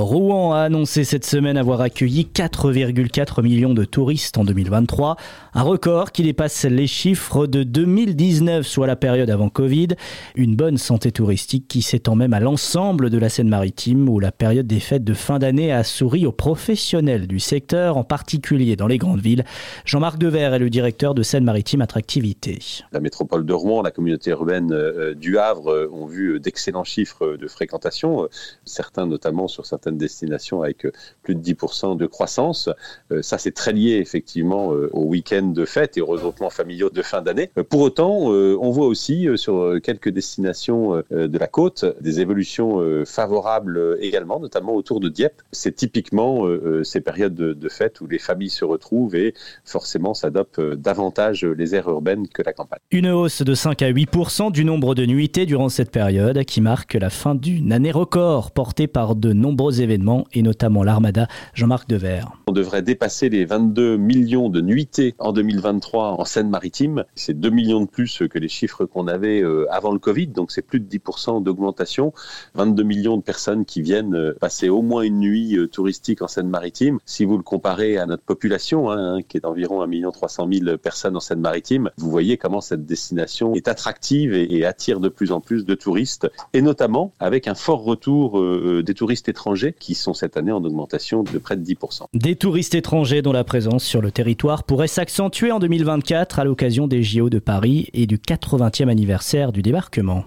Rouen a annoncé cette semaine avoir accueilli 4,4 millions de touristes en 2023, un record qui dépasse les chiffres de 2019, soit la période avant Covid. Une bonne santé touristique qui s'étend même à l'ensemble de la Seine-Maritime, où la période des fêtes de fin d'année a souri aux professionnels du secteur, en particulier dans les grandes villes. Jean-Marc Dever est le directeur de Seine-Maritime Attractivité. La métropole de Rouen, la communauté urbaine euh, du Havre euh, ont vu d'excellents chiffres de fréquentation, certains notamment sur certains certaines destinations avec euh, plus de 10% de croissance. Euh, ça, c'est très lié effectivement euh, au week-end de fête et aux regroupements familiaux de fin d'année. Pour autant, on voit aussi sur quelques destinations de la côte des évolutions favorables également, notamment autour de Dieppe. C'est typiquement ces périodes de, fête où les familles se retrouvent et forcément s'adoptent davantage les aires urbaines que la campagne. Une hausse de 5 à 8 du nombre de nuitées durant cette période qui marque la fin d'une année record portée par de nombreux événements et notamment l'Armada. Jean-Marc Dever. On devrait dépasser les 22 millions de nuitées en 2023 en Seine-Maritime. C'est 2 millions de plus que les chiffres qu'on avait euh, avant le Covid, donc c'est plus de 10% d'augmentation. 22 millions de personnes qui viennent euh, passer au moins une nuit euh, touristique en Seine-Maritime. Si vous le comparez à notre population, hein, qui est d'environ 1 300 000 personnes en Seine-Maritime, vous voyez comment cette destination est attractive et, attire de plus en plus de touristes, et notamment avec un fort retour des touristes étrangers qui sont cette année en augmentation de près de 10%. Des touristes étrangers dont la présence sur le territoire pourrait s'accentuer en 2024 à l'occasion des JO de Paris et du 80e anniversaire du débarquement.